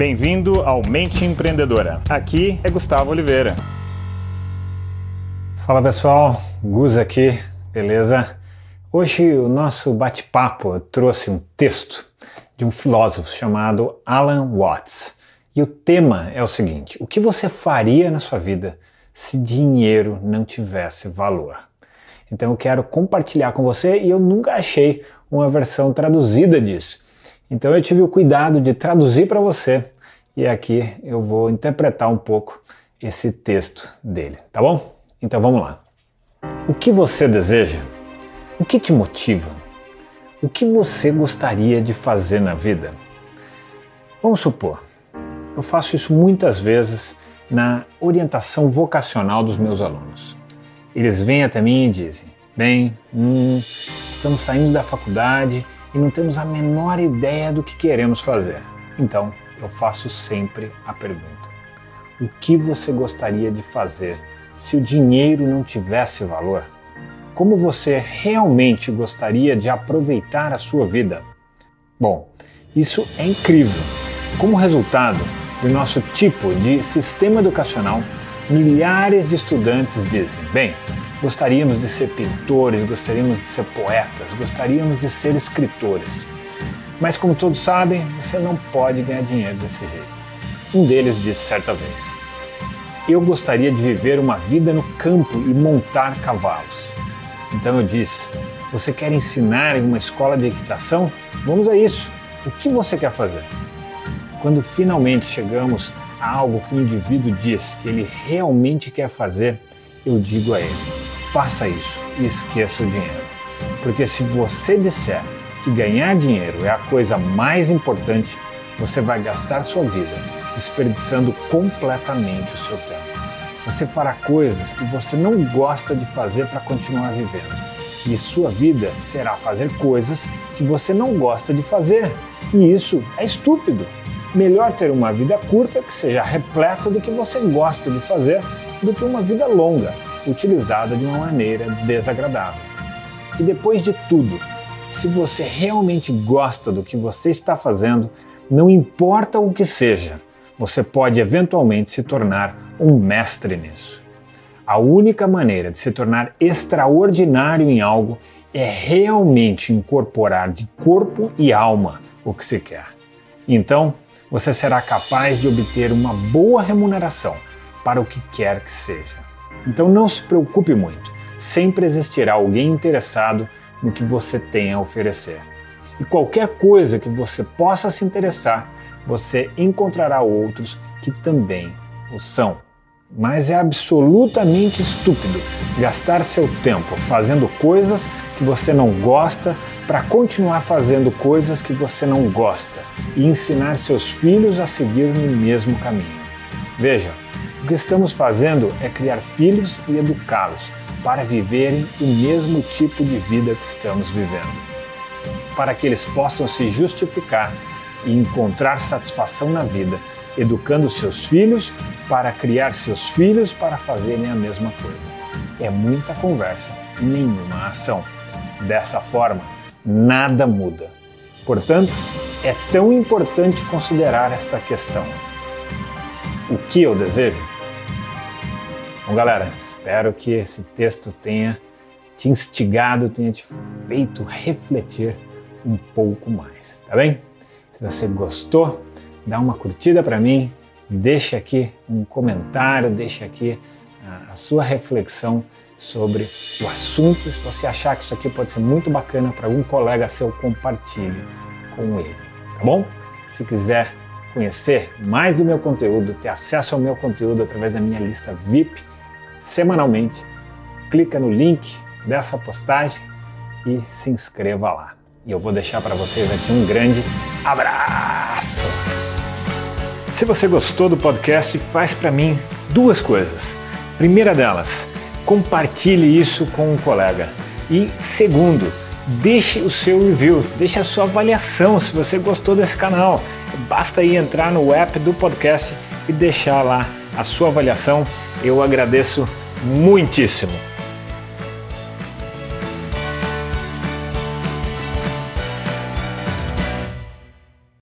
Bem-vindo ao Mente Empreendedora. Aqui é Gustavo Oliveira. Fala pessoal, Gus aqui, beleza? Hoje o nosso bate-papo trouxe um texto de um filósofo chamado Alan Watts. E o tema é o seguinte: o que você faria na sua vida se dinheiro não tivesse valor? Então eu quero compartilhar com você e eu nunca achei uma versão traduzida disso. Então eu tive o cuidado de traduzir para você e aqui eu vou interpretar um pouco esse texto dele, tá bom? Então vamos lá. O que você deseja? O que te motiva? O que você gostaria de fazer na vida? Vamos supor, eu faço isso muitas vezes na orientação vocacional dos meus alunos. Eles vêm até mim e dizem: Bem, hum, estamos saindo da faculdade e não temos a menor ideia do que queremos fazer. Então, eu faço sempre a pergunta: o que você gostaria de fazer se o dinheiro não tivesse valor? Como você realmente gostaria de aproveitar a sua vida? Bom, isso é incrível. Como resultado do nosso tipo de sistema educacional, milhares de estudantes dizem: bem, Gostaríamos de ser pintores, gostaríamos de ser poetas, gostaríamos de ser escritores. Mas, como todos sabem, você não pode ganhar dinheiro desse jeito. Um deles disse certa vez: Eu gostaria de viver uma vida no campo e montar cavalos. Então eu disse: Você quer ensinar em uma escola de equitação? Vamos a isso. O que você quer fazer? Quando finalmente chegamos a algo que o indivíduo diz que ele realmente quer fazer, eu digo a ele: faça isso e esqueça o dinheiro. Porque se você disser que ganhar dinheiro é a coisa mais importante, você vai gastar sua vida desperdiçando completamente o seu tempo. Você fará coisas que você não gosta de fazer para continuar vivendo. E sua vida será fazer coisas que você não gosta de fazer. E isso é estúpido. Melhor ter uma vida curta que seja repleta do que você gosta de fazer do que uma vida longa utilizada de uma maneira desagradável. E depois de tudo, se você realmente gosta do que você está fazendo, não importa o que seja, você pode eventualmente se tornar um mestre nisso. A única maneira de se tornar extraordinário em algo é realmente incorporar de corpo e alma o que se quer. Então, você será capaz de obter uma boa remuneração para o que quer que seja. Então não se preocupe muito, sempre existirá alguém interessado no que você tem a oferecer. E qualquer coisa que você possa se interessar, você encontrará outros que também o são. Mas é absolutamente estúpido gastar seu tempo fazendo coisas que você não gosta para continuar fazendo coisas que você não gosta e ensinar seus filhos a seguir no mesmo caminho. Veja, o que estamos fazendo é criar filhos e educá-los para viverem o mesmo tipo de vida que estamos vivendo, para que eles possam se justificar e encontrar satisfação na vida, educando seus filhos para criar seus filhos para fazerem a mesma coisa. É muita conversa nenhuma ação. Dessa forma, nada muda. Portanto, é tão importante considerar esta questão. O que eu desejo? Bom, galera, espero que esse texto tenha te instigado, tenha te feito refletir um pouco mais, tá bem? Se você gostou, dá uma curtida para mim, deixa aqui um comentário, deixa aqui a, a sua reflexão sobre o assunto. Se você achar que isso aqui pode ser muito bacana para algum colega seu, compartilhe com ele, tá bom? Se quiser conhecer mais do meu conteúdo, ter acesso ao meu conteúdo através da minha lista VIP, semanalmente. Clica no link dessa postagem e se inscreva lá. E eu vou deixar para vocês aqui um grande abraço. Se você gostou do podcast, faz para mim duas coisas. Primeira delas, compartilhe isso com um colega. E segundo, deixe o seu review, deixe a sua avaliação se você gostou desse canal. Basta aí entrar no app do podcast e deixar lá a sua avaliação eu agradeço muitíssimo.